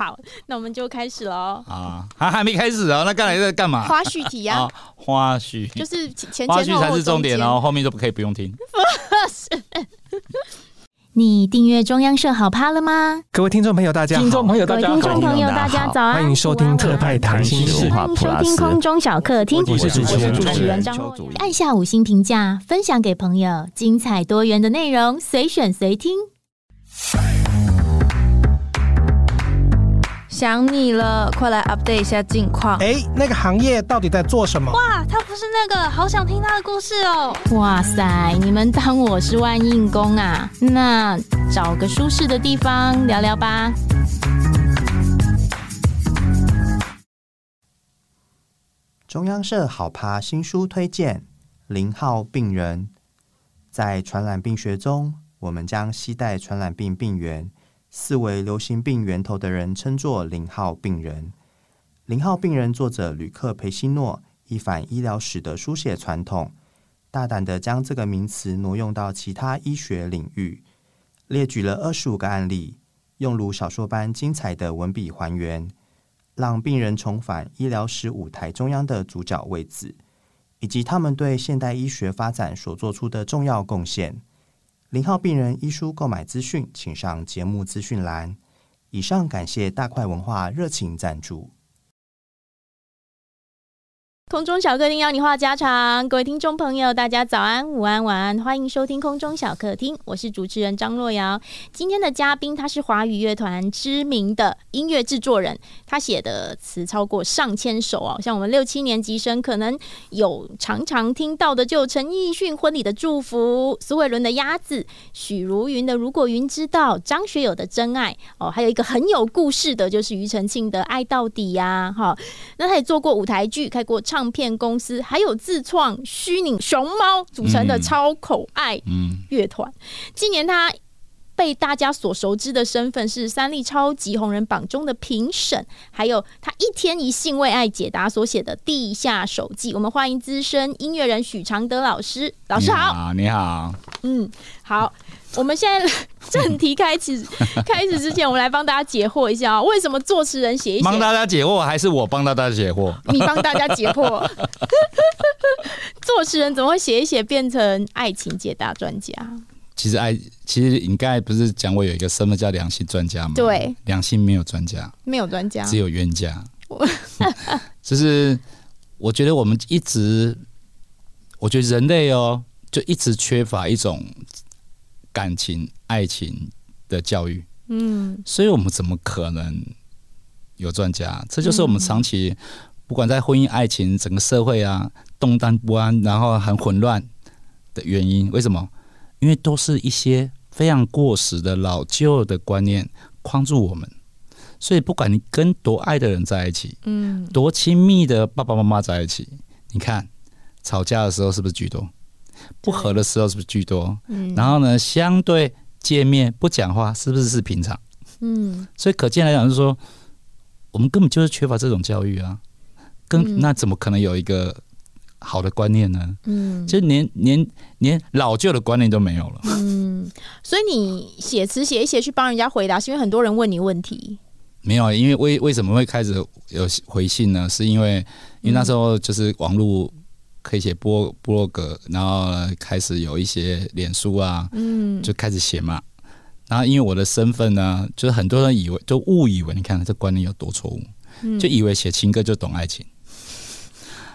好，那我们就开始喽。啊，还还没开始哦，那刚才在干嘛？花絮题啊，花絮就是前前花絮才是重点哦，后面就不可以不用听。你订阅中央社好 POD 了吗？各位听众朋友，大家好！听众朋友，大家好！听众朋友，大家早安！欢迎收听特派谈心事，欢迎收听空中小客厅。我是主持人张若瑶。按下五星评价，分享给朋友，精彩多元的内容，随选随听。想你了，快来 update 一下近况。哎，那个行业到底在做什么？哇，他不是那个，好想听他的故事哦。哇塞，你们当我是万应公啊？那找个舒适的地方聊聊吧。中央社好 POD 新书推荐：零号病人。在传染病学中，我们将携带传染病病原。四为流行病源头的人称作零号病人。零号病人作者吕克·培西诺一反医疗史的书写传统，大胆地将这个名词挪用到其他医学领域，列举了二十五个案例，用如小说般精彩的文笔还原，让病人重返医疗史舞台中央的主角位置，以及他们对现代医学发展所做出的重要贡献。零号病人医书购买资讯，请上节目资讯栏。以上感谢大块文化热情赞助。空中小客厅邀你话家常，各位听众朋友，大家早安、午安、晚安，欢迎收听空中小客厅，我是主持人张若瑶。今天的嘉宾他是华语乐团知名的音乐制作人，他写的词超过上千首哦，像我们六七年级生可能有常常听到的，就陈奕迅婚礼的祝福、苏慧伦的鸭子、许茹芸的如果云知道、张学友的真爱哦，还有一个很有故事的，就是庾澄庆的爱到底呀，哈，那他也做过舞台剧，开过唱。唱片公司还有自创虚拟熊猫组成的超可爱乐团。今年他被大家所熟知的身份是三立超级红人榜中的评审，还有他一天一信为爱解答所写的《地下手记》。我们欢迎资深音乐人许常德老师，老师好，你好，嗯，好。我们现在正题开始开始之前，我们来帮大家解惑一下啊，为什么作词人写一写？帮大家解惑，还是我帮大家解惑？你帮大家解惑。作词人怎么会写一写变成爱情解答专家？其实爱，其实你刚才不是讲我有一个身份叫良心专家吗？对，良心没有专家，没有专家，只有冤家。就是我觉得我们一直，我觉得人类哦，就一直缺乏一种。感情、爱情的教育，嗯，所以我们怎么可能有专家？这就是我们长期不管在婚姻、爱情，整个社会啊动荡不安，然后很混乱的原因。为什么？因为都是一些非常过时的老旧的观念框住我们。所以不管你跟多爱的人在一起，嗯，多亲密的爸爸妈妈在一起，你看吵架的时候是不是居多？不和的时候是不是居多？嗯，然后呢，相对见面不讲话，是不是是平常？嗯，所以可见来讲，就是说，我们根本就是缺乏这种教育啊。跟、嗯、那怎么可能有一个好的观念呢？嗯，就连连连老旧的观念都没有了。嗯，所以你写词写一写去帮人家回答，是因为很多人问你问题？没有，因为为为什么会开始有回信呢？是因为因为那时候就是网络。可以写波部落格，然后开始有一些脸书啊，嗯，就开始写嘛。然后因为我的身份呢，就是很多人以为，就误以为，你看这观念有多错误，嗯，就以为写情歌就懂爱情，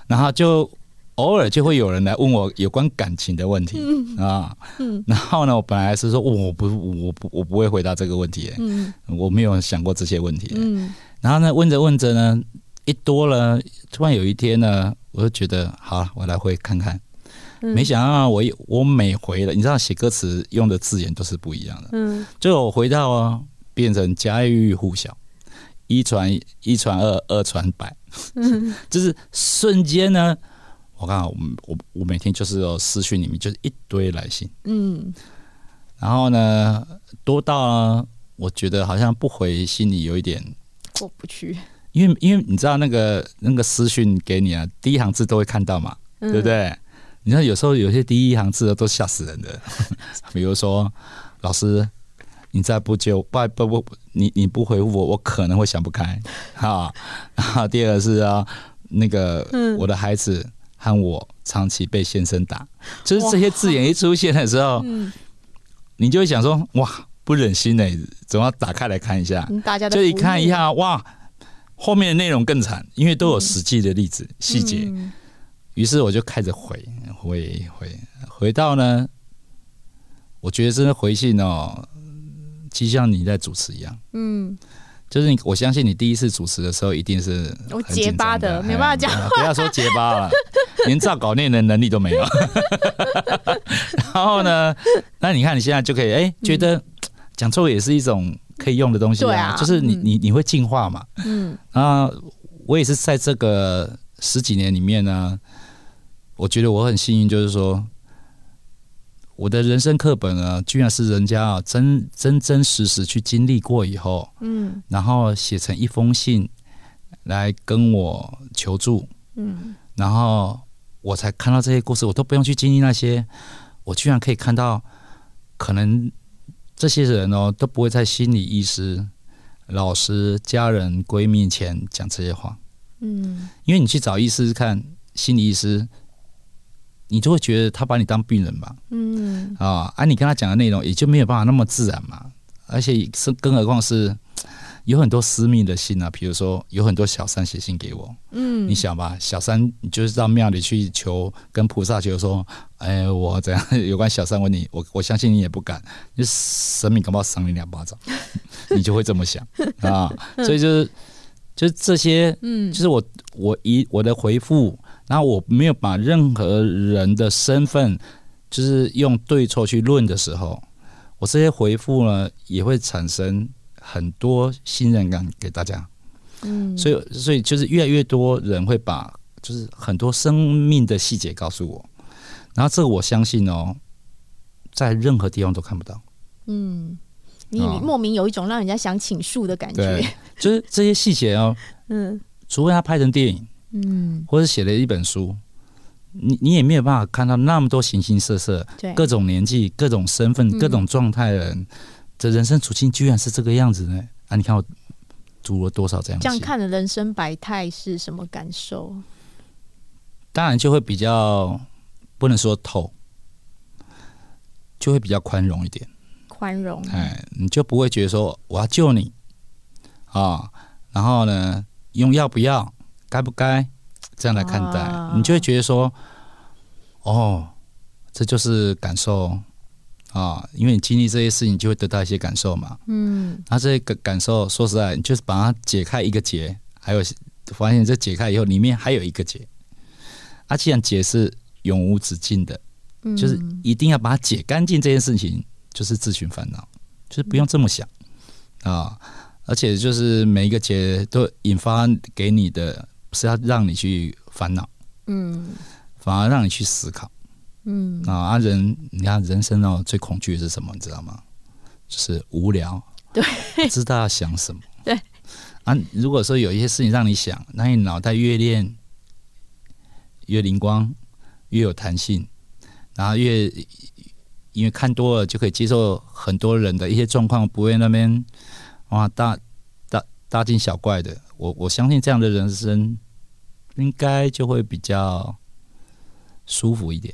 然后就偶尔就会有人来问我有关感情的问题，嗯，啊，嗯，然后呢，我本来是说我不，我不，我不会回答这个问题，嗯，我没有想过这些问题，嗯，然后呢，问着问着呢，一多了，突然有一天呢。我就觉得好，我来回看看。嗯、没想到我我每回了，你知道写歌词用的字眼都是不一样的。嗯，就我回到啊，变成家喻户晓，一传一传二，二传百。嗯，就是瞬间呢，我刚好我我我每天就是有私讯里面就是一堆来信。嗯，然后呢，多到我觉得好像不回心里有一点过不去。因为因为你知道那个那个私讯给你啊，第一行字都会看到嘛，嗯、对不对？你知道有时候有些第一行字都吓死人的，比如说老师你再不接不不不，你你不回复我，我可能会想不开。啊，然后第二个是啊，那个、嗯、我的孩子和我长期被先生打，就是这些字眼一出现的时候，嗯、你就会想说哇，不忍心呢、欸，总要打开来看一下。大家就一看一下哇，后面的内容更惨，因为都有实际的例子细节。于、嗯、是我就开始回回回回到呢。我觉得真的回信哦，就像你在主持一样，嗯，就是你，我相信你第一次主持的时候一定是我结巴的，没办法讲，不要说结巴了，连照稿念的能力都没有。然后呢，那你看你现在就可以，哎、欸，觉得讲错也是一种可以用的东西啊，啊就是你你你会进化嘛，嗯，然后我也是在这个十几年里面呢，我觉得我很幸运，就是说。我的人生课本啊，居然是人家啊真真真实实去经历过以后，嗯，然后写成一封信来跟我求助，嗯，然后我才看到这些故事，我都不用去经历那些，我居然可以看到，可能这些人哦都不会在心理医师、老师、家人、闺蜜前讲这些话，嗯，因为你去找医师看心理医师。你就会觉得他把你当病人嘛，嗯。啊，而、啊、你跟他讲的内容也就没有办法那么自然嘛，而且是更何况是有很多私密的信啊，比如说有很多小三写信给我，嗯，你想吧，小三你就是到庙里去求，跟菩萨求说，哎，我怎样 有关小三问你，我我相信你也不敢，就神明搞不好赏你两巴掌，你就会这么想。啊，所以就是就是这些，嗯，就是我我一我的回复。然后我没有把任何人的身份，就是用对错去论的时候，我这些回复呢也会产生很多信任感给大家。嗯，所以所以就是越来越多人会把就是很多生命的细节告诉我，然后这个我相信哦，在任何地方都看不到。嗯，你莫名有一种让人家想倾诉的感觉。对，就是这些细节哦。嗯，除非他拍成电影。嗯，或者写了一本书，你你也没有办法看到那么多形形色色、各种年纪、各种身份、各种状态的人，这人生处境居然是这个样子呢？啊，你看我读了多少这样？这样看的人生百态是什么感受？当然就会比较不能说透，就会比较宽容一点。宽容，哎，你就不会觉得说我要救你啊，然后呢，用要不要？该不该这样来看待？啊、你就会觉得说，哦，这就是感受啊，因为你经历这些事情，你就会得到一些感受嘛。嗯，那这个感受，说实在，你就是把它解开一个结，还有发现这解开以后，里面还有一个结。啊，既然解是永无止境的，嗯、就是一定要把它解干净，这件事情就是自寻烦恼，就是不用这么想、嗯、啊。而且就是每一个结都引发给你的。是要让你去烦恼，嗯，反而让你去思考，嗯啊，人，你看人生哦，最恐惧的是什么？你知道吗？就是无聊，对，不知道要想什么，对啊。如果说有一些事情让你想，那你脑袋越练越灵光，越有弹性，然后越因为看多了就可以接受很多人的一些状况，不会那边哇大大大惊小怪的。我我相信这样的人生。应该就会比较舒服一点。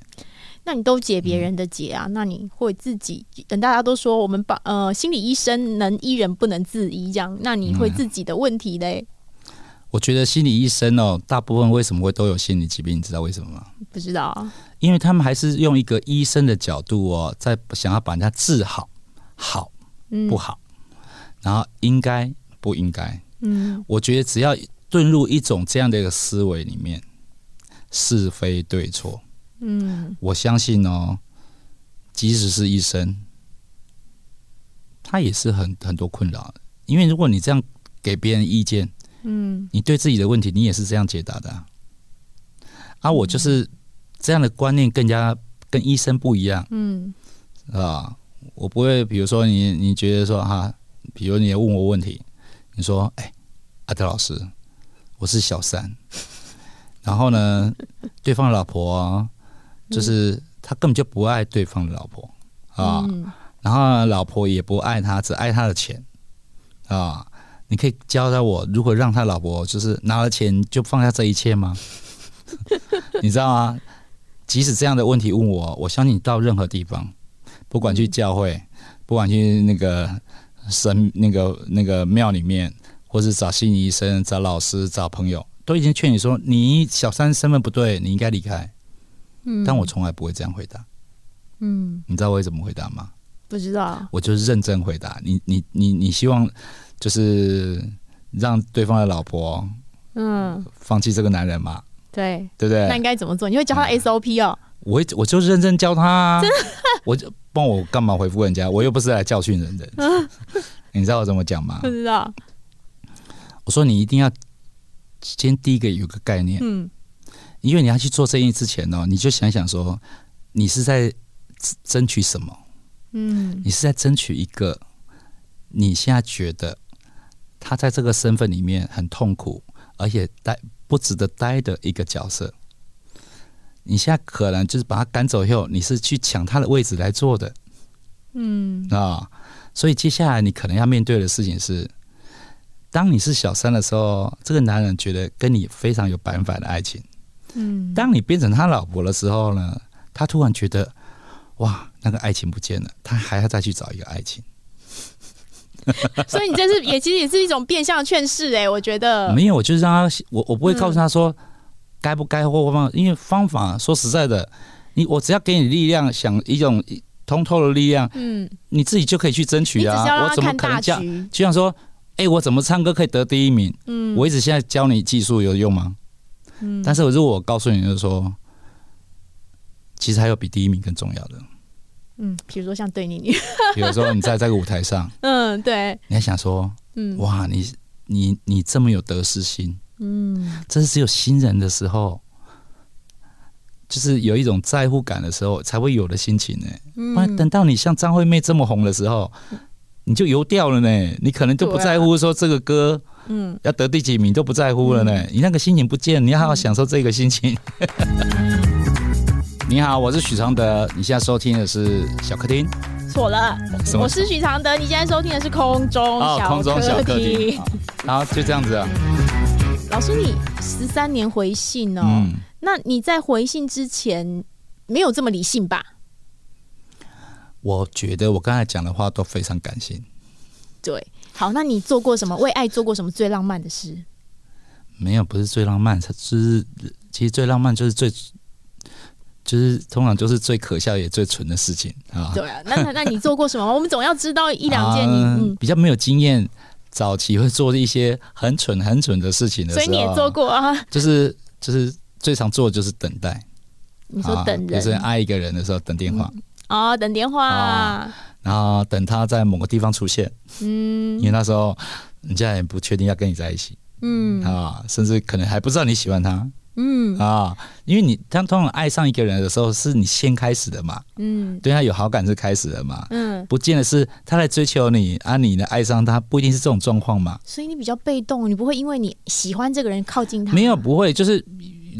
那你都解别人的结啊？嗯、那你会自己等大家都说我们把呃心理医生能医人不能自医这样，那你会自己的问题嘞？我觉得心理医生哦，大部分为什么会都有心理疾病？你知道为什么吗？不知道啊。因为他们还是用一个医生的角度哦，在想要把人家治好，好不好？嗯、然后应该不应该？嗯，我觉得只要。遁入一种这样的一个思维里面，是非对错，嗯，我相信哦，即使是医生，他也是很很多困扰。因为如果你这样给别人意见，嗯，你对自己的问题，你也是这样解答的啊。啊，我就是这样的观念更加跟医生不一样，嗯，啊，我不会，比如说你你觉得说哈，比如你也问我问题，你说，哎，阿德老师。我是小三，然后呢，对方的老婆啊，就是他根本就不爱对方的老婆啊，然后老婆也不爱他，只爱他的钱啊。你可以教教我如何让他老婆就是拿了钱就放下这一切吗？你知道吗？即使这样的问题问我，我相信你到任何地方，不管去教会，不管去那个神那个那个庙里面，或是找心理医生、找老师、找朋友，都已经劝你说，你小三身份不对，你应该离开。嗯，但我从来不会这样回答。嗯，你知道我会怎么回答吗？不知道。我就是认真回答。你你你你希望。就是让对方的老婆，嗯，放弃这个男人嘛？对，对不对？那应该怎么做？你会教他 SOP 哦？我会，我就认真教他啊！我就帮我干嘛回复人家？我又不是来教训人的。你知道我怎么讲吗？不知道。我说你一定要先第一个有个概念，嗯，因为你要去做生意之前呢，你就想想说，你是在争取什么？嗯，你是在争取一个。你现在觉得他在这个身份里面很痛苦，而且待不值得待的一个角色。你现在可能就是把他赶走以后，你是去抢他的位置来做的，嗯啊，所以接下来你可能要面对的事情是，当你是小三的时候，这个男人觉得跟你非常有百分百的爱情，嗯，当你变成他老婆的时候呢，他突然觉得哇，那个爱情不见了，他还要再去找一个爱情。所以你这是也其实也是一种变相劝世哎，我觉得没有，我就是让他我我不会告诉他说该不该或方，因为方法说实在的，你我只要给你力量，想一种通透的力量，嗯，你自己就可以去争取啊。我怎么可能教？就像说，哎，我怎么唱歌可以得第一名？嗯，我一直现在教你技术有用吗？嗯，但是如果我告诉你，就是说，其实还有比第一名更重要的。嗯，比如说像对你你，比如说你在这个舞台上，嗯，对，你还想说，嗯，哇，你你你这么有得失心，嗯，这是只有新人的时候，就是有一种在乎感的时候才会有的心情呢。嗯，不然等到你像张惠妹这么红的时候，你就游掉了呢。你可能就不在乎说这个歌，嗯，要得第几名都不在乎了呢。你那个心情不见，你要好好享受这个心情。你好，我是许常德。你现在收听的是小客厅。错了，我是许常德。你现在收听的是空中小客厅。哦，空中小客厅。然后就这样子啊。老师，你十三年回信哦，嗯，那你在回信之前没有这么理性吧？我觉得我刚才讲的话都非常感性。对，好，那你做过什么？为爱做过什么最浪漫的事？没有，不是最浪漫，它是其实最浪漫就是最。就是通常就是最可笑也最蠢的事情啊！对啊，那那你做过什么？我们总要知道一两件你。你、嗯、比较没有经验，早期会做一些很蠢很蠢的事情的所以你也做过啊？就是就是最常做的就是等待。你说等人，就是爱一个人的时候等电话、嗯、哦，等电话、啊，然后等他在某个地方出现。嗯，因为那时候人家也不确定要跟你在一起。嗯啊，甚至可能还不知道你喜欢他。嗯啊，因为你他通常爱上一个人的时候，是你先开始的嘛，嗯，对他有好感是开始的嘛，嗯，不见得是他来追求你，啊，你呢爱上他，不一定是这种状况嘛。所以你比较被动，你不会因为你喜欢这个人靠近他。没有，不会，就是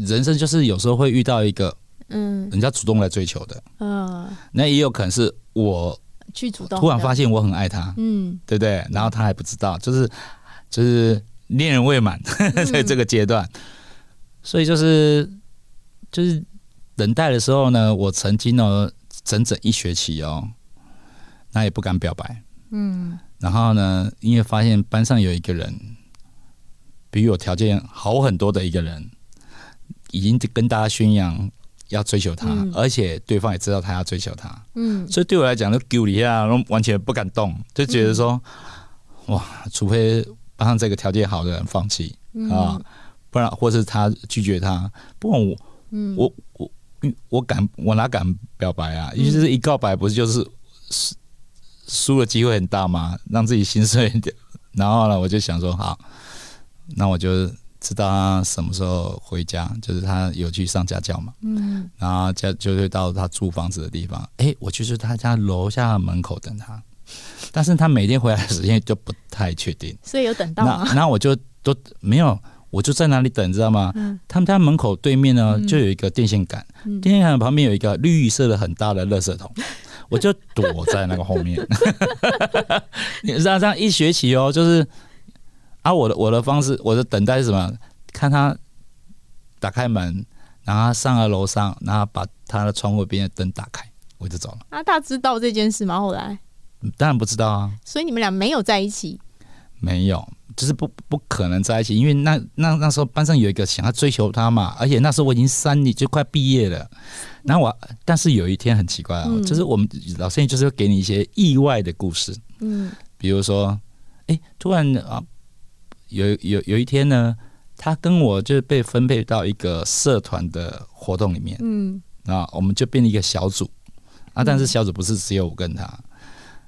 人生就是有时候会遇到一个，嗯，人家主动来追求的，嗯，那也有可能是我去主动，突然发现我很爱他，嗯，对不对？然后他还不知道，就是就是恋人未满，在这个阶段。所以就是就是等待的时候呢，我曾经呢整整一学期哦，那也不敢表白，嗯，然后呢，因为发现班上有一个人比我条件好很多的一个人，已经跟大家宣扬要追求他，嗯，而且对方也知道他要追求他，嗯，所以对我来讲，就丢一下，完全不敢动，就觉得说，嗯，哇，除非班上这个条件好的人放弃，嗯，啊。不然，或是他拒绝他，不管我，嗯、我我我敢，我哪敢表白啊？因为是一告白，不是就是输输的机会很大吗？让自己心碎一点。然后呢，我就想说，好，那我就知道他什么时候回家，就是他有去上家教嘛。嗯。然后家就会到他租房子的地方，哎、欸，我就是他家楼下门口等他，但是他每天回来的时间就不太确定。所以有等到吗？那那我就都没有。我就在那里等，知道吗？嗯、他们家门口对面呢，就有一个电线杆，嗯、电线杆旁边有一个绿色的很大的垃圾桶。我就躲在那个后面。你知道这样一学期哦，就是啊，我的我的方式，我的等待是什么？看他打开门，然后他上了楼上，然后把他的窗户边的灯打开，我就走了。啊，他知道这件事吗？后来当然不知道啊。所以你们俩没有在一起？没有。就是不不可能在一起，因为那那那时候班上有一个想要追求他嘛，而且那时候我已经三年就快毕业了。然后我，但是有一天很奇怪啊、哦嗯，就是我们老师就是会给你一些意外的故事，嗯，比如说，哎，突然啊，有有有一天呢，他跟我就被分配到一个社团的活动里面，嗯，啊，我们就变成一个小组，啊，但是小组不是只有我跟他。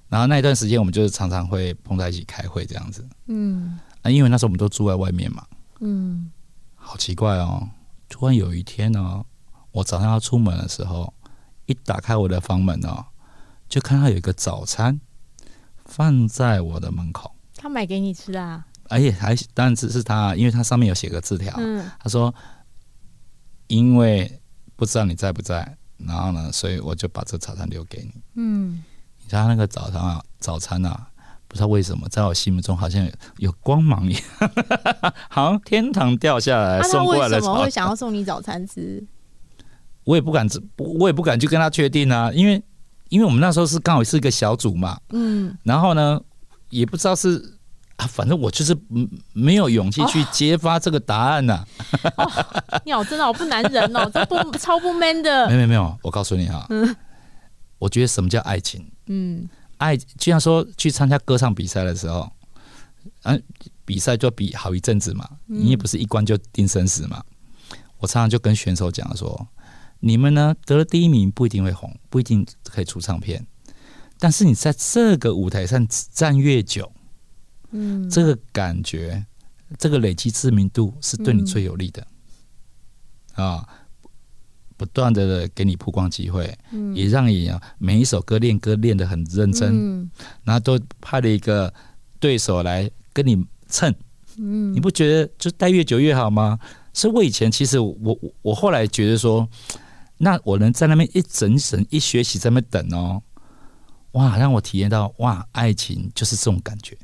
然后那一段时间，我们就是常常会碰在一起开会这样子。嗯，啊，因为那时候我们都住在外面嘛。嗯，好奇怪哦！突然有一天呢、哦，我早上要出门的时候，一打开我的房门哦，就看到有一个早餐放在我的门口。他买给你吃啊？而且还当然只是他，因为他上面有写个字条。嗯，他说：“因为不知道你在不在，然后呢，所以我就把这早餐留给你。”嗯。你知道那个早餐啊，早餐啊，不知道为什么在我心目中好像有，有光芒一样，好像天堂掉下来送过来的。他为什么会想要送你早餐吃？我也不敢，我也不敢去跟他确定啊，因为因为我们那时候是刚好是一个小组嘛，嗯，然后呢，也不知道是啊，反正我就是没有勇气去揭发这个答案呐、啊。哦哦、你好，真的好不男人哦，这不超不 man 的。没有没有，我告诉你哈、啊，嗯，我觉得什么叫爱情？嗯，爱就像说去参加歌唱比赛的时候，嗯、啊，比赛就比好一阵子嘛，你也不是一关就定生死嘛。我常常就跟选手讲说，你们呢得了第一名不一定会红，不一定可以出唱片，但是你在这个舞台上站越久，嗯，这个感觉，这个累积知名度是对你最有利的，啊。不断的给你曝光机会，嗯，也让你每一首歌练歌练得很认真，嗯，然后都派了一个对手来跟你蹭，嗯，你不觉得就待越久越好吗？所以我以前其实我我后来觉得说，那我能在那边一整整一学期在那边等哦，哇，让我体验到哇，爱情就是这种感觉。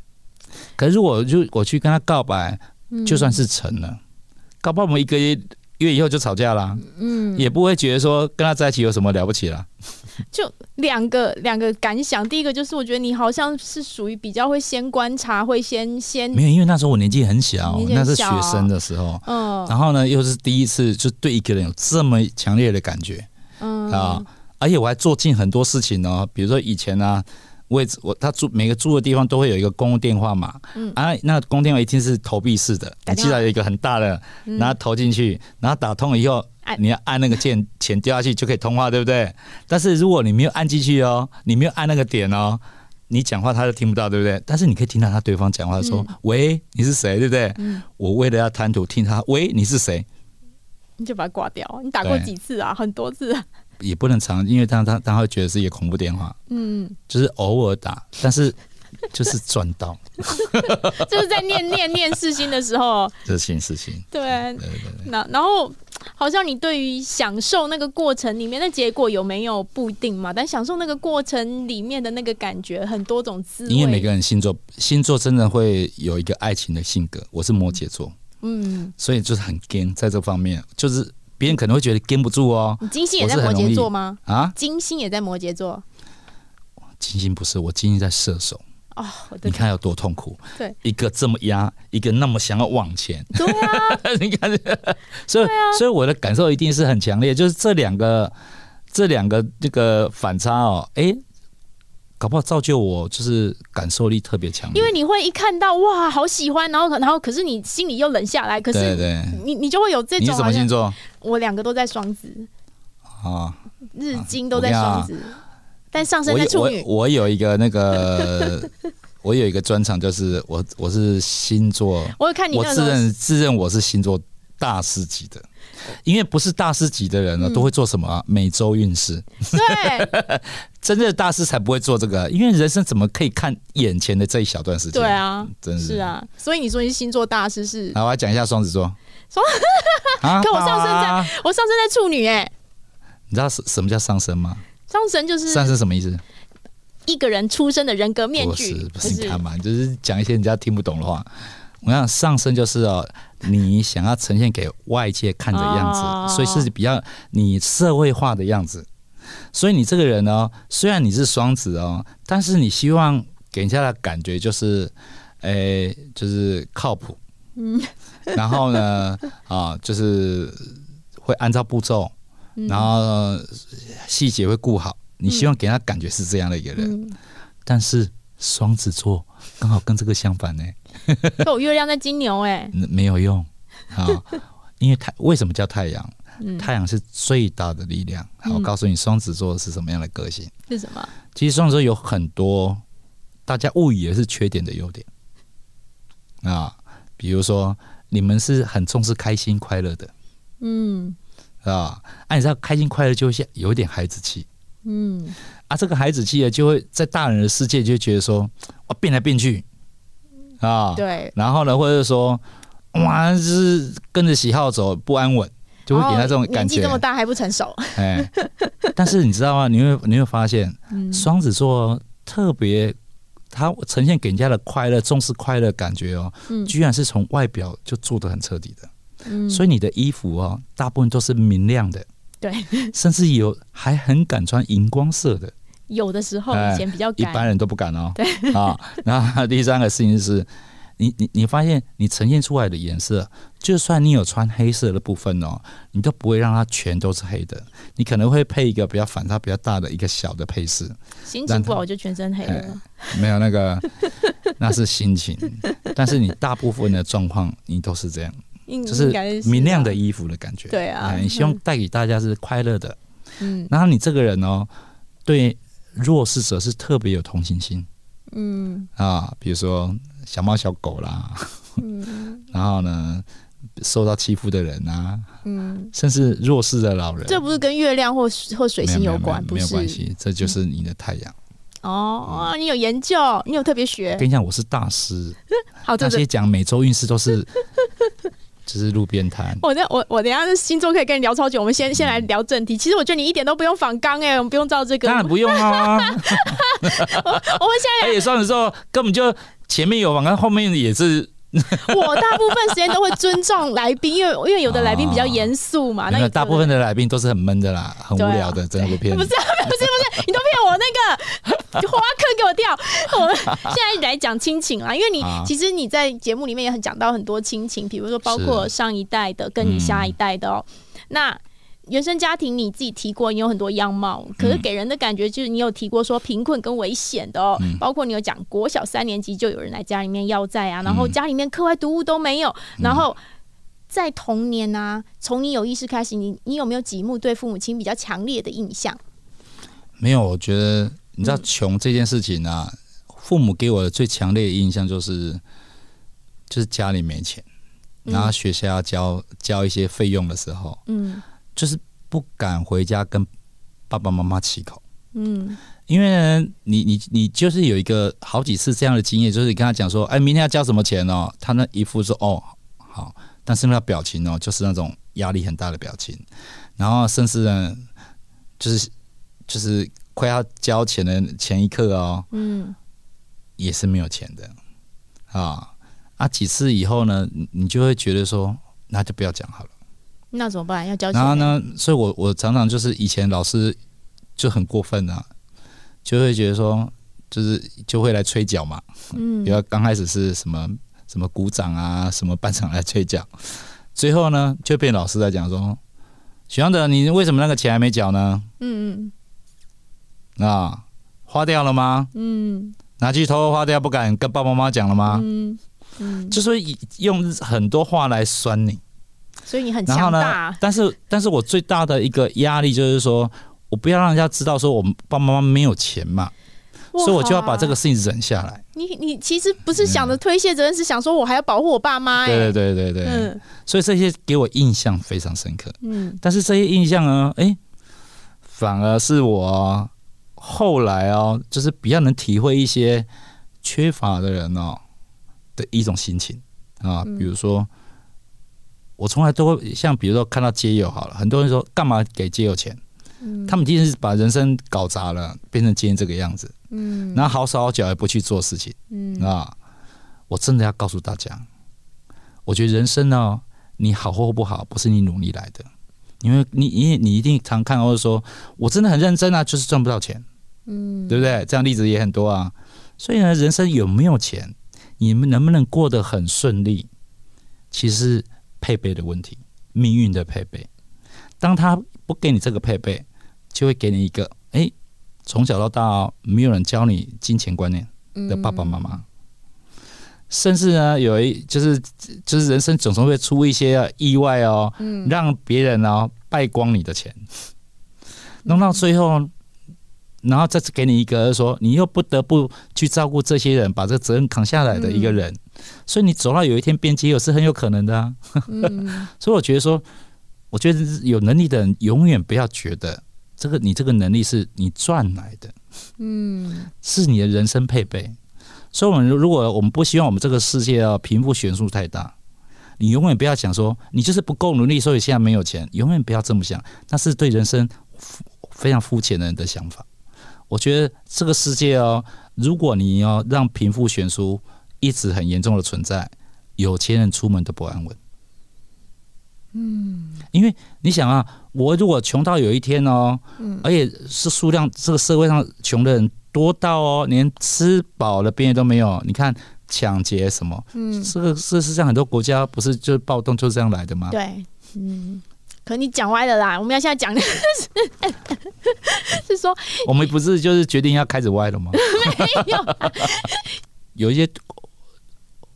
可是如果就我去跟他告白，就算是成了，嗯，搞不好我们一个月。月以后就吵架啦，嗯，也不会觉得说跟他在一起有什么了不起啦。就两个两个感想，第一个就是我觉得你好像是属于比较会先观察，会先先没有，因为那时候我年纪很小，很小，那是学生的时候，嗯，然后呢又是第一次就对一个人有这么强烈的感觉，嗯。啊，而且我还做尽很多事情呢，比如说以前呢、啊。位置我他住每个住的地方都会有一个公共电话嘛，嗯啊，那公共电话一定是投币式的，你记得有一个很大的，然后投进去，然后打通了以后，你要按那个键，钱掉下去就可以通话，对不对？但是如果你没有按进去哦，你没有按那个点哦，你讲话他就听不到，对不对？但是你可以听到他对方讲话说：“喂，你是谁？”对不对？我为了要贪图听他“喂，你是谁”，你就把它挂掉。你打过几次啊？很多次。也不能常，因为他他他会觉得是一个恐怖电话，嗯，就是偶尔打，但是 就是赚到，就是在念念念事情的时候，这是新世新，对对对，那然后好像你对于享受那个过程里面的结果有没有不一定嘛？但享受那个过程里面的那个感觉，很多种滋味。因为每个人星座星座真的会有一个爱情的性格，我是摩羯座，嗯，所以就是很 gay 在这方面，就是。别人可能会觉得跟不住哦。你金星也在摩羯座吗？啊，金星也在摩羯座。金星不是，我金星在射手。哦，你看有多痛苦。对，一个这么压，一个那么想要往前。对啊，你看，所以、啊、所以我的感受一定是很强烈，就是这两个这两个这个反差哦，哎。搞不好造就我就是感受力特别强，因为你会一看到哇，好喜欢，然后然后可是你心里又冷下来，可是你你就会有这种。你什么星座？我两个都在双子啊，日金都在双子，但上升在处女。我有一个那个，我有一个专长，就是我我是星座，我有看你，我自认自认我是星座大师级的。因为不是大师级的人呢，都会做什么啊？每周运势。对，真正的大师才不会做这个。因为人生怎么可以看眼前的这一小段时间？对啊，真是，是啊。所以你说你是星座大师是？好，我来讲一下双子座。双，可我上升在，我上升在处女哎。你知道什什么叫上升吗？上升就是上升什么意思？一个人出生的人格面具，不是不是，你看嘛，就是讲一些人家听不懂的话。我想上升就是哦，你想要呈现给外界看的样子，哦、所以是比较你社会化的样子。所以你这个人呢，虽然你是双子哦，但是你希望给人家的感觉就是，诶、欸，就是靠谱。嗯。然后呢，啊，就是会按照步骤，然后细节会顾好。你希望给他感觉是这样的一个人，嗯、但是双子座刚好跟这个相反呢。有月亮在金牛哎，没有用 啊，因为太为什么叫太阳？太阳是最大的力量。好，我告诉你，双子座是什么样的个性？是什么？其实双子座有很多大家误以为是缺点的优点啊，比如说你们是很重视开心快乐的，嗯啊，按你知道开心快乐就会像有点孩子气。嗯，啊，这个孩子气呢，就会在大人的世界就觉得说，我，变来变去，啊，对，然后呢，或者说，哇，就是跟着喜好走，不安稳，就会给他这种感觉。年纪这么大还不成熟，哎，但是你知道吗？你会你会发现，双子座特别，他呈现给人家的快乐、重视快乐感觉哦，居然是从外表就做得很彻底的。嗯，所以你的衣服哦，大部分都是明亮的。对，甚至有还很敢穿荧光色的，有的时候以前比较敢，一般人都不敢哦。对。啊，然后第三个事情是，你你你发现你呈现出来的颜色，就算你有穿黑色的部分哦，你都不会让它全都是黑的，你可能会配一个比较反差比较大的一个小的配饰。心情不好就全身黑了，没有那个，那是心情，但是你大部分的状况你都是这样。就是明亮的衣服的感觉，对啊，你希望带给大家是快乐的，嗯，然后你这个人哦，对弱势者是特别有同情心，嗯。啊，比如说小猫小狗啦，嗯，然后呢，受到欺负的人啊，嗯，甚至弱势的老人，这不是跟月亮或或水星有关，没有关系，这就是你的太阳。哦，你有研究，你有特别学。跟你讲，我是大师，好，那些讲每周运势都是。只是路边摊。我等我我等下星座可以跟你聊超久。我们先先来聊正题。其实我觉得你一点都不用仿纲哎，我们不用照这个。当然不用啊。我们现在也算的时候，根本就前面有仿纲，后面也是。我大部分时间都会尊重来宾，因为因为有的来宾比较严肃嘛。那大部分的来宾都是很闷的啦，很无聊的，真的 不骗你。不是不是不是，你都骗我那个 花坑给我掉。我们现在来讲亲情啦，因为你其实你在节目里面也很讲到很多亲情，比如说包括上一代的跟你下一代的哦。那原生家庭你自己提过，你有很多样貌，可是给人的感觉就是你有提过说贫困跟危险的哦，嗯、包括你有讲国小三年级就有人来家里面要债啊，然后家里面课外读物都没有，嗯、然后在童年啊，从你有意识开始，你你有没有几幕对父母亲比较强烈的印象？没有，我觉得你知道穷这件事情啊，嗯、父母给我的最强烈的印象就是就是家里没钱，然后学校要交交一些费用的时候，嗯。就是不敢回家跟爸爸妈妈起口，嗯，因为呢，你你你就是有一个好几次这样的经验，就是你跟他讲说，哎，明天要交什么钱哦，他那一副说，哦，好，但是那个表情哦，就是那种压力很大的表情，然后甚至呢，就是就是快要交钱的前一刻哦，嗯，也是没有钱的，啊啊，几次以后呢，你就会觉得说，那就不要讲好了。那怎么办？要交钱？然后呢？所以我我常常就是以前老师就很过分啊，就会觉得说，就是就会来催缴嘛。嗯。比如刚开始是什么什么鼓掌啊，什么班长来催缴，最后呢就变老师在讲说：“许阳德，你为什么那个钱还没缴呢？”嗯嗯。啊，花掉了吗？嗯。拿去偷偷花掉，不敢跟爸爸妈妈讲了吗？嗯嗯。就是用很多话来酸你。所以你很强大，但是，但是我最大的一个压力就是说，我不要让人家知道说我们爸爸妈妈没有钱嘛，所以我就要把这个事情忍下来。你你其实不是想着推卸责任，嗯、是想说我还要保护我爸妈。对对对对对，嗯、所以这些给我印象非常深刻。嗯，但是这些印象呢，哎、欸，反而是我后来哦，就是比较能体会一些缺乏的人哦的一种心情啊，比如说。我从来都会像比如说看到街友好了，很多人说干嘛给街友钱？嗯，他们一定是把人生搞砸了，变成今天这个样子。嗯，然后好手好脚也不去做事情。嗯啊，我真的要告诉大家，我觉得人生呢，你好或不好，不是你努力来的，因为你因为你一定常看到说，我真的很认真啊，就是赚不到钱。嗯，对不对？这样例子也很多啊。所以呢，人生有没有钱，你们能不能过得很顺利，其实是配备的问题，命运的配备。当他不给你这个配备，就会给你一个哎，从小到大哦，没有人教你金钱观念的爸爸妈妈，嗯、甚至呢，有一就是就是人生总是会出一些意外哦，嗯、让别人哦败光你的钱，弄到最后。然后再次给你一个说，你又不得不去照顾这些人，把这个责任扛下来的一个人，嗯、所以你走到有一天变节友是很有可能的啊。嗯、所以我觉得说，我觉得有能力的人永远不要觉得这个你这个能力是你赚来的，嗯，是你的人生配备。所以，我们如果我们不希望我们这个世界啊贫富悬殊太大，你永远不要想说你就是不够努力，所以现在没有钱，永远不要这么想，那是对人生非常肤浅的人的想法。我觉得这个世界哦，如果你要让贫富悬殊一直很严重的存在，有钱人出门都不安稳。嗯，因为你想啊，我如果穷到有一天哦，嗯，而且是数量这个社会上穷的人多到哦，连吃饱的边缘都没有。你看抢劫什么，嗯，这个事实上很多国家不是就是暴动就是这样来的吗？对，嗯。可你讲歪了啦！我们要现在讲的是，是说我们不是就是决定要开始歪了吗？没有，有一些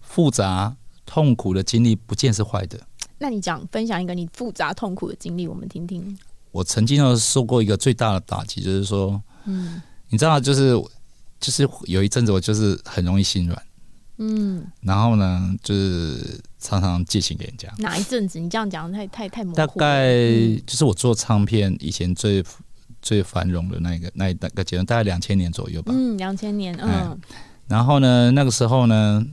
复杂痛苦的经历，不见是坏的。那你讲分享一个你复杂痛苦的经历，我们听听。我曾经有受过一个最大的打击，就是说，嗯，你知道，就是就是有一阵子，我就是很容易心软。嗯，然后呢，就是常常借钱给人家。哪一阵子？你这样讲太太太模糊。大概就是我做唱片以前最最繁荣的那个那那个阶段，大概两千年左右吧。嗯，两千年，嗯。然后呢，那个时候呢，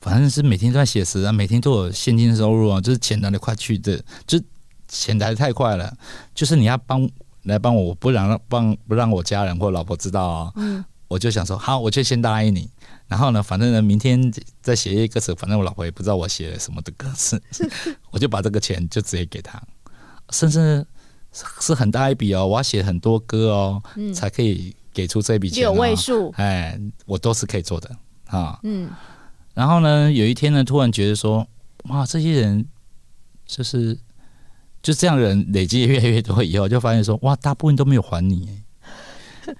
反正是每天都在写诗啊，每天都有现金收入啊，就是钱来得快去的，就钱来的太快了。就是你要帮来帮我，我不让帮不让我家人或老婆知道啊。嗯。我就想说，好，我就先答应你。然后呢，反正呢，明天再写一个歌词，反正我老婆也不知道我写了什么的歌词，我就把这个钱就直接给他，甚至是很大一笔哦，我要写很多歌哦，嗯、才可以给出这笔钱、哦，六位数，哎，我都是可以做的啊。嗯，然后呢，有一天呢，突然觉得说，哇，这些人就是就这样的人累积越来越多以后，就发现说，哇，大部分都没有还你。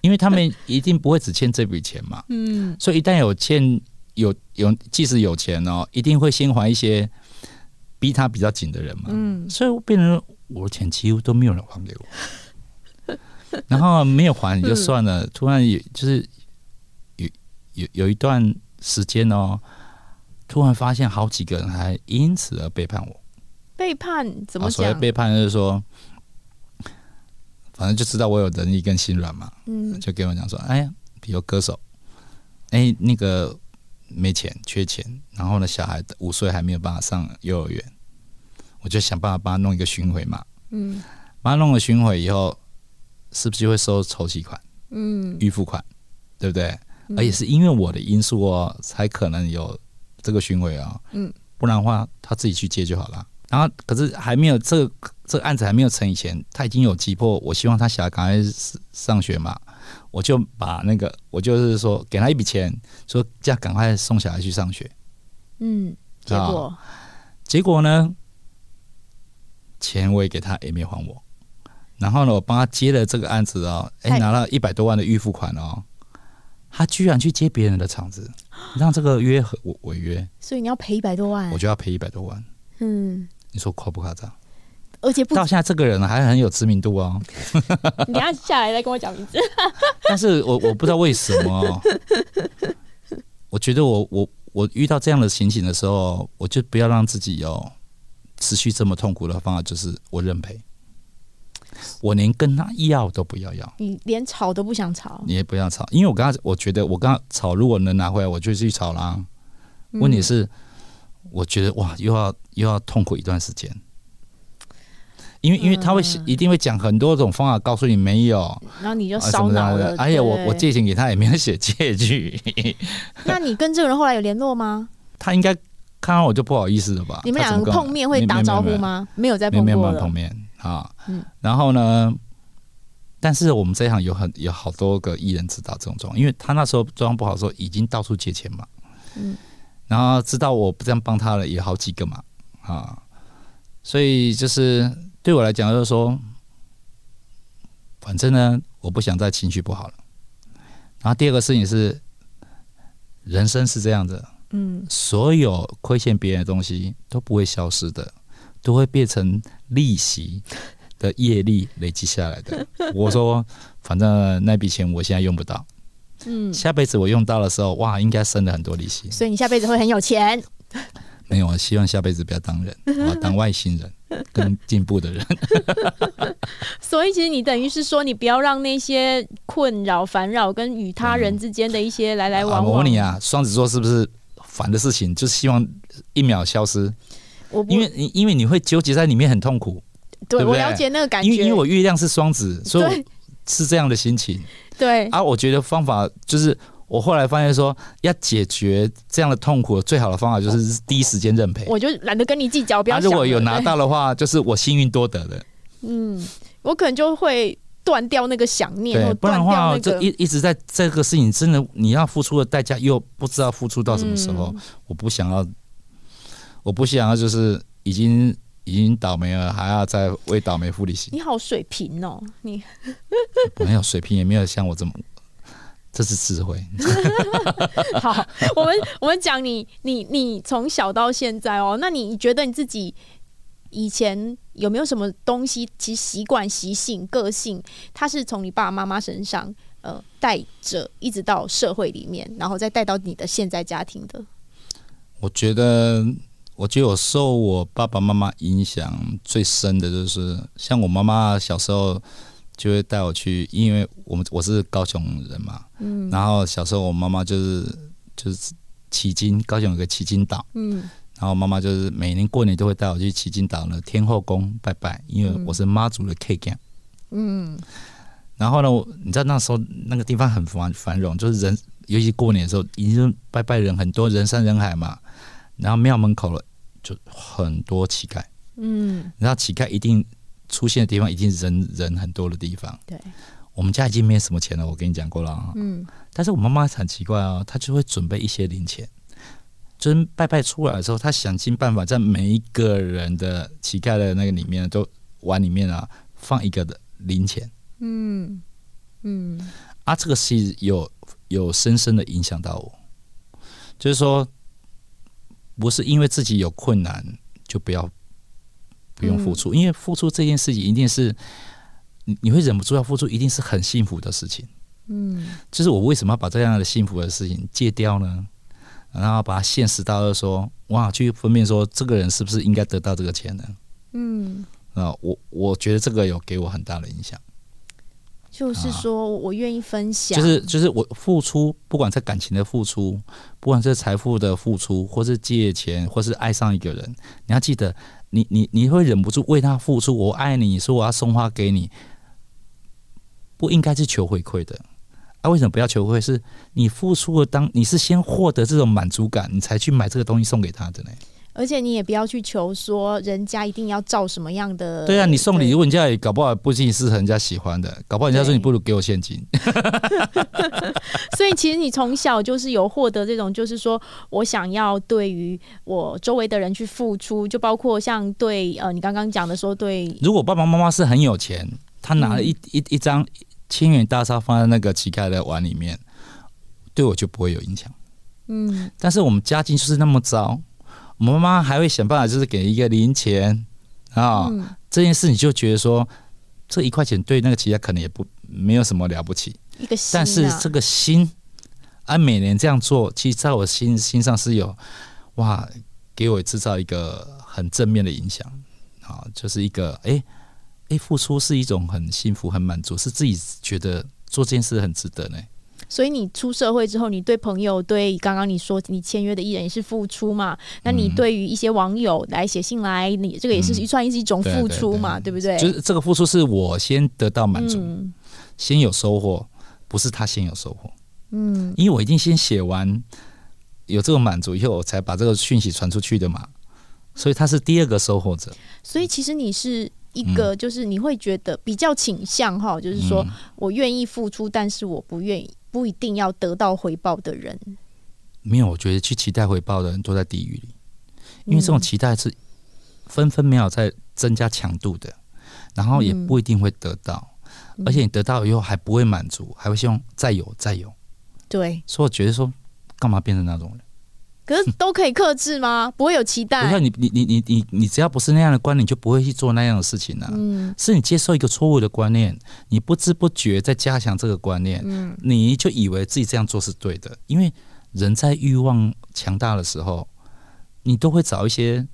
因为他们一定不会只欠这笔钱嘛，嗯，所以一旦有欠有有，即使有钱哦，一定会先还一些逼他比较紧的人嘛，嗯，所以变成我的钱几乎都没有人还给我，然后没有还也就算了，突然有就是有有有一段时间哦，突然发现好几个人还因此而背叛我，背叛怎么讲？所谓背叛就是说。反正就知道我有能力跟心软嘛，嗯，就跟我讲说，哎呀，比如歌手，哎，那个没钱，缺钱，然后呢，小孩五岁还没有办法上幼儿园，我就想办法帮他弄一个巡回嘛，嗯，帮他弄了巡回以后，是不是就会收筹集款，嗯，预付款，对不对？嗯、而且是因为我的因素哦，才可能有这个巡回啊，嗯，不然的话他自己去接就好了。然后可是还没有这个。这个案子还没有成以前，他已经有急迫，我希望他小孩赶快上学嘛，我就把那个，我就是说给他一笔钱，说这样赶快送小孩去上学。嗯，结果？结果呢，钱我也给他，也没还我。然后呢，我帮他接了这个案子哦，哎，拿了一百多万的预付款哦，他居然去接别人的场子，让这个约违违约。所以你要赔一百多万，我就要赔一百多万。嗯，你说夸不夸张？而且到现在这个人还很有知名度哦。你要下下来再跟我讲名字。但是我我不知道为什么，我觉得我我我遇到这样的情形的时候，我就不要让自己有持续这么痛苦的方法，就是我认赔，我连跟他要都不要要，你连吵都不想吵，你也不要吵，因为我刚刚我觉得我刚刚吵，如果能拿回来，我就去吵啦。问题是，我觉得哇，又要又要痛苦一段时间。因为因为他会一定会讲很多种方法告诉你没有，然后你就烧脑了。而且我我借钱给他也没有写 借据。那你跟这个人后来有联络吗？他应该看到我就不好意思了吧？你们两个碰面会打招呼吗？没有在碰过了。碰面啊，嗯，然后呢？但是我们这一行有很有好多个艺人知道这种状况，因为他那时候状况不好的时候，已经到处借钱嘛。嗯，然后知道我不这样帮他了，也好几个嘛，啊，所以就是对我来讲，就是说，反正呢，我不想再情绪不好了。然后第二个事情是，人生是这样子，嗯，所有亏欠别人的东西都不会消失的，都会变成利息。的业力累积下来的，我说，反正那笔钱我现在用不到，嗯，下辈子我用到的时候，哇，应该生了很多利息，所以你下辈子会很有钱。没有，我希望下辈子不要当人，我要当外星人，更进步的人。所以其实你等于是说，你不要让那些困扰、烦扰跟与他人之间的一些来来往往。我问你啊，双子座是不是烦的事情，就是希望一秒消失？我因为你因为你会纠结在里面，很痛苦。对，对，对，我了解那个感觉，因为因为我月亮是双子，所以是这样的心情。对啊，我觉得方法就是，我后来发现说，要解决这样的痛苦，最好的方法就是第一时间认赔。我就懒得跟你计较，不要。如果有拿到的话，就是我幸运多得的。嗯，我可能就会断掉那个想念，对，不然的话，这一一直在这个事情，真的你要付出的代价又不知道付出到什么时候。嗯、我不想要，我不想要，就是已经。已经倒霉了，还要再为倒霉付利息。你好水平哦，你 没有水平，也没有像我这么，这是智慧。好，我们我们讲你你你从小到现在哦，那你觉得你自己以前有没有什么东西，其实习惯、习性、个性，它是从你爸爸妈妈身上呃带着，一直到社会里面，然后再带到你的现在家庭的？我觉得。我觉得我受我爸爸妈妈影响最深的就是，像我妈妈小时候就会带我去，因为我们我是高雄人嘛，嗯，然后小时候我妈妈就是就是旗津，高雄有个旗津岛，嗯，然后妈妈就是每年过年都会带我去旗津岛的天后宫拜拜，因为我是妈祖的 K 干，嗯，然后呢，你知道那时候那个地方很繁繁荣，就是人，尤其过年的时候，已经拜拜人很多，人山人海嘛。然后庙门口了，就很多乞丐。嗯，然后乞丐一定出现的地方，一定人人很多的地方。对，我们家已经没什么钱了，我跟你讲过了啊。嗯，但是我妈妈很奇怪啊，她就会准备一些零钱，就是拜拜出来的时候，他想尽办法在每一个人的乞丐的那个里面都碗里面啊放一个的零钱。嗯嗯，啊，这个是有有深深的影响到我，就是说。不是因为自己有困难就不要不用付出，嗯、因为付出这件事情一定是你你会忍不住要付出，一定是很幸福的事情。嗯，就是我为什么要把这样的幸福的事情戒掉呢？然后把它现实到说，哇，去分辨说这个人是不是应该得到这个钱呢？嗯，啊，我我觉得这个有给我很大的影响。就是说我愿意分享，就是就是我付出，不管在感情的付出，不管是财富的付出，或是借钱，或是爱上一个人，你要记得，你你你会忍不住为他付出。我爱你，说我要送花给你，不应该是求回馈的。啊，为什么不要求会？是你付出了，当你是先获得这种满足感，你才去买这个东西送给他的呢。而且你也不要去求说人家一定要照什么样的。对啊，你送礼物，人家也搞不好不一定是人家喜欢的，搞不好人家说你不如给我现金。所以其实你从小就是有获得这种，就是说我想要对于我周围的人去付出，就包括像对呃你刚刚讲的说对。如果爸爸妈妈是很有钱，他拿了一、嗯、一一张千元大钞放在那个乞丐的碗里面，对我就不会有影响。嗯，但是我们家境就是那么糟。我妈妈还会想办法，就是给一个零钱啊，嗯、这件事你就觉得说，这一块钱对那个乞丐可能也不没有什么了不起，一个心啊、但是这个心，啊，每年这样做，其实在我心心上是有哇，给我制造一个很正面的影响啊，就是一个哎哎，付出是一种很幸福、很满足，是自己觉得做这件事很值得呢。所以你出社会之后，你对朋友，对刚刚你说你签约的艺人也是付出嘛？那你对于一些网友来写信来，你这个也是一算是一种付出嘛？对，对，对，对，对不对？就是这个付出是我先得到满足，嗯、先有收获，不是他先有收获。嗯，因为我一定先写完，有这个满足以后，我才把这个讯息传出去的嘛。所以他是第二个收获者。所以其实你是。一个就是你会觉得比较倾向哈，就是说我愿意付出，但是我不愿意不一定要得到回报的人。没有，我觉得去期待回报的人都在地狱里，因为这种期待是分分秒在增加强度的，然后也不一定会得到，而且你得到以后还不会满足，还会希望再有再有。对，所以我觉得说，干嘛变成那种人？可是都可以克制吗？不会有期待？不是你你你你你你只要不是那样的观念，就不会去做那样的事情啊。嗯，是你接受一个错误的观念，你不知不觉在加强这个观念，嗯，你就以为自己这样做是对的。因为人在欲望强大的时候，你都会找一些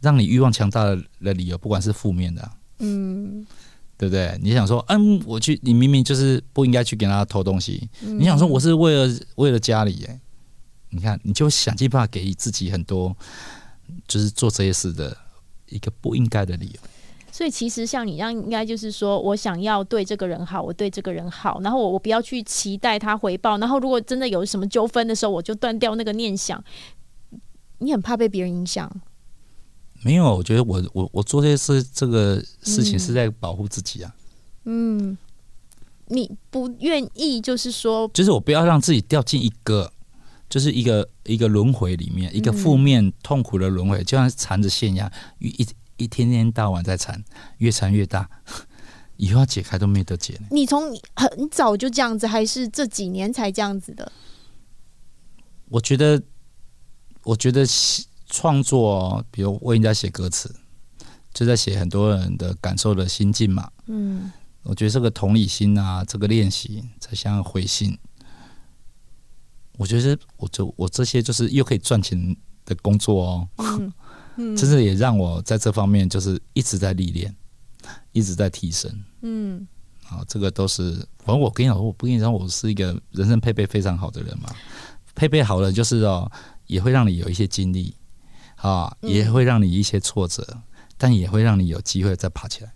让你欲望强大的的理由，不管是负面的，嗯，对不对？你想说，嗯，我去，你明明就是不应该去给他偷东西，你想说我是为了为了家里耶。你看，你就想尽办法给自己很多，就是做这些事的一个不应该的理由。所以，其实像你这样，应该就是说我想要对这个人好，我对这个人好，然后我我不要去期待他回报，然后如果真的有什么纠纷的时候，我就断掉那个念想。你很怕被别人影响？没有，我觉得我我我做这些事，这个事情是在保护自己啊。嗯，嗯，你不愿意，就是说，就是我不要让自己掉进一个。就是一个一个轮回里面，一个负面痛苦的轮回，就像缠着线一样，一一一天天到晚在缠，越缠越大，以后要解开都没得解。你从很早就这样子，还是这几年才这样子的？我觉得，我觉得创作，比如为人家写歌词，就在写很多人的感受的心境嘛。嗯，我觉得这个同理心啊，这个练习才像回信。我觉得我就我这些就是又可以赚钱的工作哦，嗯，嗯，真的也让我在这方面就是一直在历练，一直在提升，嗯，啊，这个都是反正我跟你讲，我不跟你讲，我是一个人生配备非常好的人嘛，配备好了就是哦，也会让你有一些经历，啊，也会让你一些挫折，但也会让你有机会再爬起来。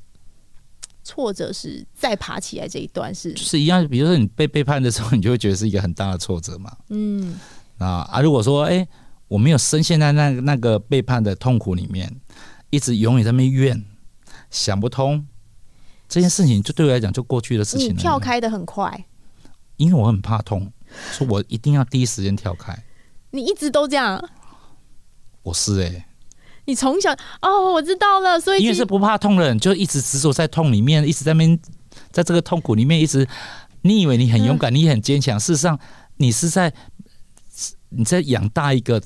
挫折是再爬起来这一段是是一样，比如说你被背叛的时候，你就会觉得是一个很大的挫折嘛。嗯啊啊，如果说哎、欸，我没有深陷在那那个背叛的痛苦里面，一直永远在那边怨，想不通这件事情，就对我来讲就过去的事情了。你跳开的很快，因为我很怕痛，所以我一定要第一时间跳开。你一直都这样？我是哎、欸。你从小哦，我知道了，所以因为是不怕痛的人，就一直执着在痛里面，一直在面，在这个痛苦里面，一直你以为你很勇敢，嗯、你很坚强，事实上你是在你在养大一个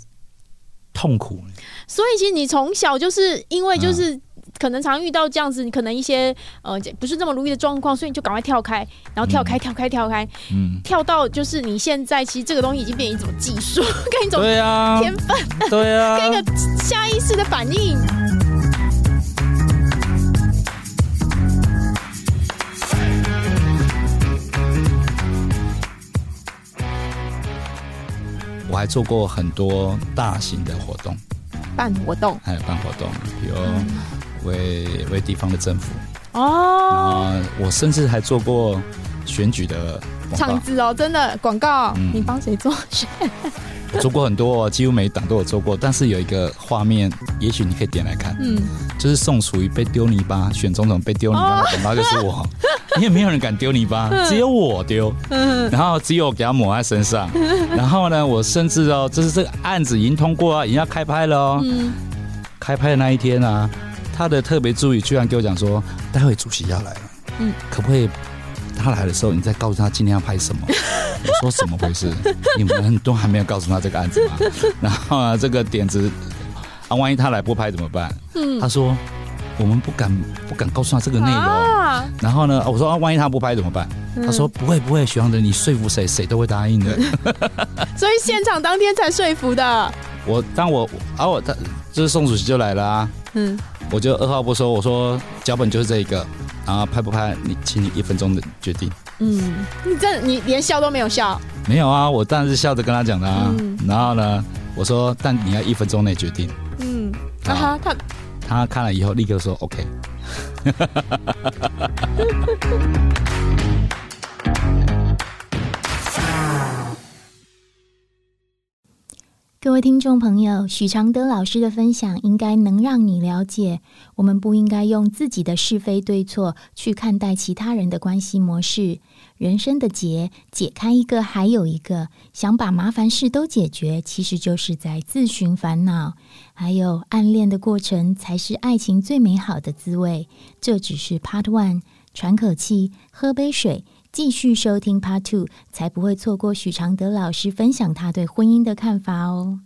痛苦。所以其实你从小就是因为就是。嗯可能常遇到这样子，你可能一些呃不是那么如意的状况，所以你就赶快跳开，然后跳开，嗯、跳开，跳开，嗯，跳到就是你现在其实这个东西已经变成一种技术，跟一种对啊。天分，对啊，跟一个下意识的反应。我还做过很多大型的活动，办活动，还有办活动，比如。嗯为为地方的政府。哦，我甚至还做过选举的场子哦，真的广告，嗯、你帮谁做选？我做过很多，几乎每一档都有做过。但是有一个画面，也许你可以点来看，嗯，就是宋楚瑜被丢泥巴选总统被丢泥巴的广告就是我，哦、因为没有人敢丢泥巴，只有我丢，嗯、然后只有我给他抹在身上，然后呢，我甚至哦，就是这个案子已经通过啊，已经要开拍了哦，嗯、开拍的那一天啊。他的特别助理居然给我讲说，待会主席要来了，嗯，可不可以他来的时候，你再告诉他今天要拍什么？我说怎么回事？你们都还没有告诉他这个案子吗？然后啊，这个点子啊，万一他来不拍怎么办？嗯，他说我们不敢不敢告诉他这个内容。啊、然后呢，我说啊，万一他不拍怎么办？嗯、他说不会不会，徐阳的，你说服谁谁都会答应的。所以现场当天才说服的。我当我啊我他。就是宋主席就来了啊。嗯，我就二话不说，我说脚本就是这一个，然后拍不拍你，请你一分钟的决定。嗯，你这你连笑都没有笑？没有啊，我当然是笑着跟他讲的啊。嗯然后呢，我说但你要一分钟内决定。嗯，好啊哈，他他看了以后立刻说 OK。各位听众朋友，许常德老师的分享应该能让你了解，我们不应该用自己的是非对错去看待其他人的关系模式。人生的结，解开一个还有一个，想把麻烦事都解决，其实就是在自寻烦恼。还有暗恋的过程，才是爱情最美好的滋味。这只是 Part One，喘口气，喝杯水。继续收听 Part Two，才不会错过许常德老师分享他对婚姻的看法哦。